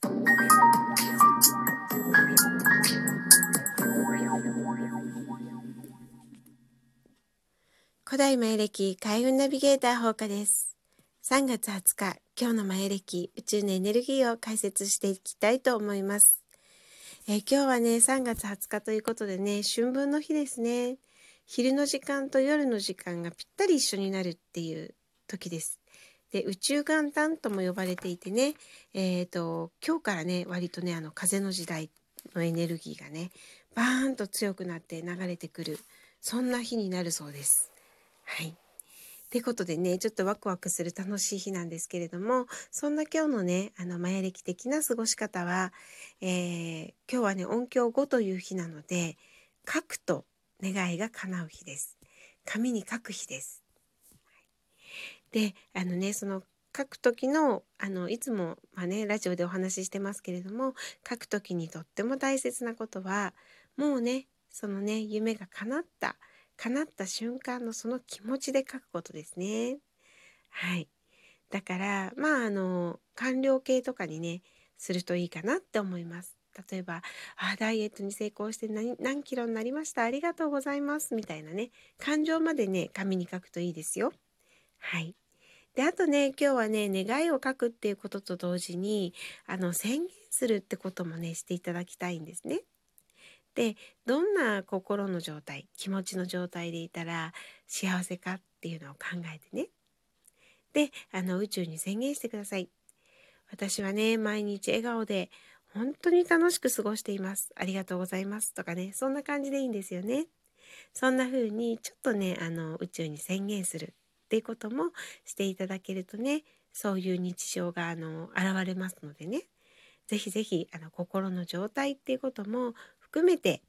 古代前歴開運ナビゲーター放課です。3月20日、今日の前歴宇宙のエネルギーを解説していきたいと思います。えー、今日はね、3月20日ということでね、春分の日ですね。昼の時間と夜の時間がぴったり一緒になるっていう時です。で宇宙元旦とも呼ばれていてね、えーと、今日からね割とねあの風の時代のエネルギーがねバーンと強くなって流れてくるそんな日になるそうです。はい。ってことでね、ちょっとワクワクする楽しい日なんですけれども、そんな今日のね、あの、マヤ歴的な過ごし方は、えー、今日はね、音響5という日なので、書くと願いが叶う日です。紙に書く日です。で、あのね、その書く時のあのいつも、まあね、ラジオでお話ししてますけれども書く時にとっても大切なことはもうねそのね夢が叶った叶った瞬間のその気持ちで書くことですね。はい。だから、まあ、あの、完了形とかにね、するといいかなって思います。例えば、あ、ダイエットに成功して何何キロになりました。ありがとうございます。みたいなね、感情までね、紙に書くといいですよ。はい。で、あとね、今日はね、願いを書くっていうことと同時に、あの、宣言するってこともね、していただきたいんですね。でどんな心の状態気持ちの状態でいたら幸せかっていうのを考えてね。であの宇宙に宣言してください。私はね毎日笑顔で本当に楽しく過ごしています。ありがとうございます。とかねそんな感じでいいんですよね。そんな風にちょっとねあの宇宙に宣言する。っていうこともしていただけるとねそういう日常があの現れますのでね是非是非心の状態っていうことも含めて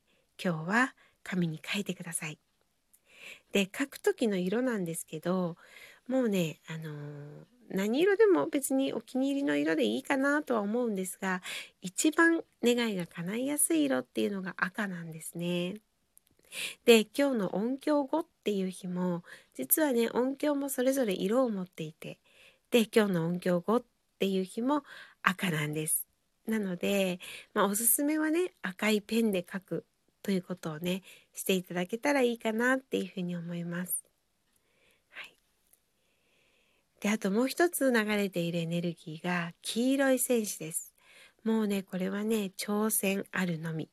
今日は紙に書いてください。で書く時の色なんですけどもうねあの、何色でも別にお気に入りの色でいいかなとは思うんですが一番願いが叶いやすい色っていうのが赤なんですね。で今日の音響5っていう日も実はね音響もそれぞれ色を持っていてで今日の音響5っていう日も赤なんです。なので、まあ、おすすめはね赤いペンで書くということをねしていただけたらいいかなっていうふうに思います。はい、であともう一つ流れているエネルギーが黄色い戦士です。もうねこれはね挑戦あるのみ。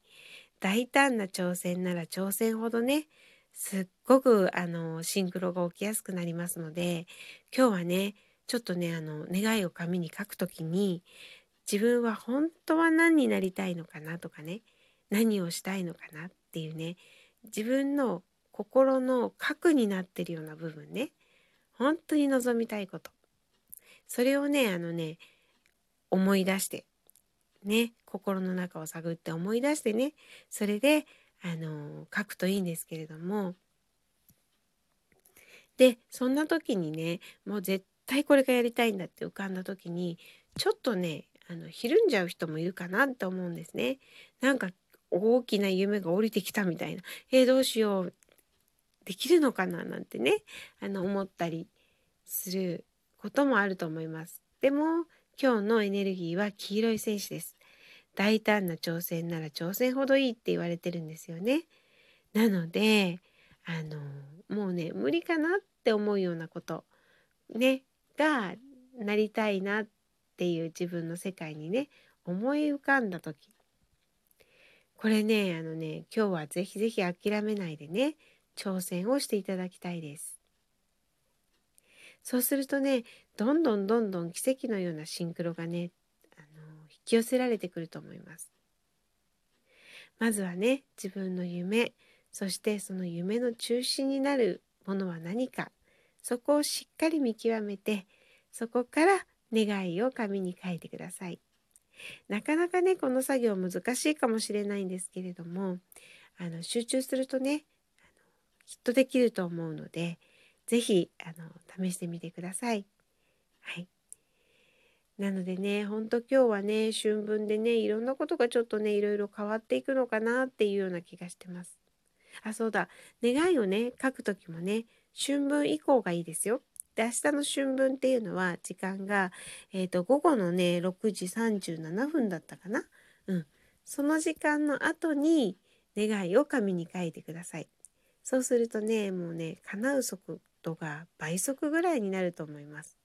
大胆な挑戦なら挑戦ほどねすっごくあのシンクロが起きやすくなりますので今日はねちょっとねあの願いを紙に書くときに自分は本当は何になりたいのかなとかね何をしたいのかなっていうね自分の心の核になってるような部分ね本当に望みたいこと。それをねあのね思い出してね心の中を探って思い出してねそれであの書くといいんですけれどもでそんな時にねもう絶対これがやりたいんだって浮かんだ時にちょっとねあのひるんじゃう人もいるかなと思うんですね。なんか大きな夢が降りてきたみたいな「えー、どうしようできるのかな?」なんてねあの思ったりすることもあると思います。でも今日のエネルギーは黄色い戦士です。大胆な挑戦なら挑戦ほどいいって言われてるんですよね。なのであのもうね無理かなって思うようなことねがなりたいなっていう自分の世界にね思い浮かんだ時これねあのね今日はぜひぜひ諦めないでね挑戦をしていただきたいです。そうするとねどんどんどんどん奇跡のようなシンクロがねき寄せられてくると思います。まずはね自分の夢そしてその夢の中心になるものは何かそこをしっかり見極めてそこから願いを紙に書いてください。なかなかねこの作業難しいかもしれないんですけれどもあの集中するとねあのきっとできると思うので是非試してみてください。はいなのでね、ほんと今日はね、春分でね、いろんなことがちょっとね、いろいろ変わっていくのかなっていうような気がしてます。あ、そうだ。願いをね、書く時もね、春分以降がいいですよ。で明日の春分っていうのは時間が、えーと、午後のね6時37分だったかな。うん、その時間の後に願いを紙に書いてください。そうするとねもうね叶う速度が倍速ぐらいになると思います。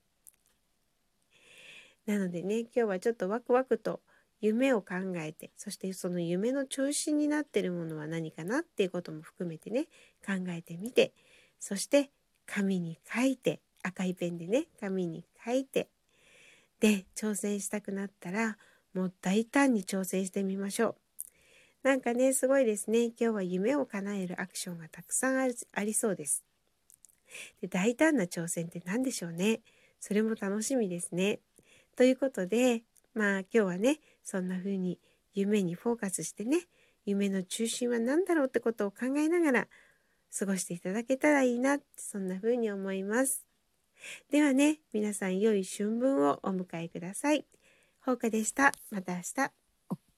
なのでね今日はちょっとワクワクと夢を考えてそしてその夢の中心になってるものは何かなっていうことも含めてね考えてみてそして紙に書いて赤いペンでね紙に書いてで挑戦したくなったらもう大胆に挑戦してみましょう。なんかねすごいですね今日は夢を叶えるアクションがたくさんありそうです。で大胆な挑戦って何でしょうねそれも楽しみですね。ということでまあ今日はねそんな風に夢にフォーカスしてね夢の中心は何だろうってことを考えながら過ごしていただけたらいいなってそんな風に思います。ではね皆さん良い春分をお迎えください。ほうかでした。また明日。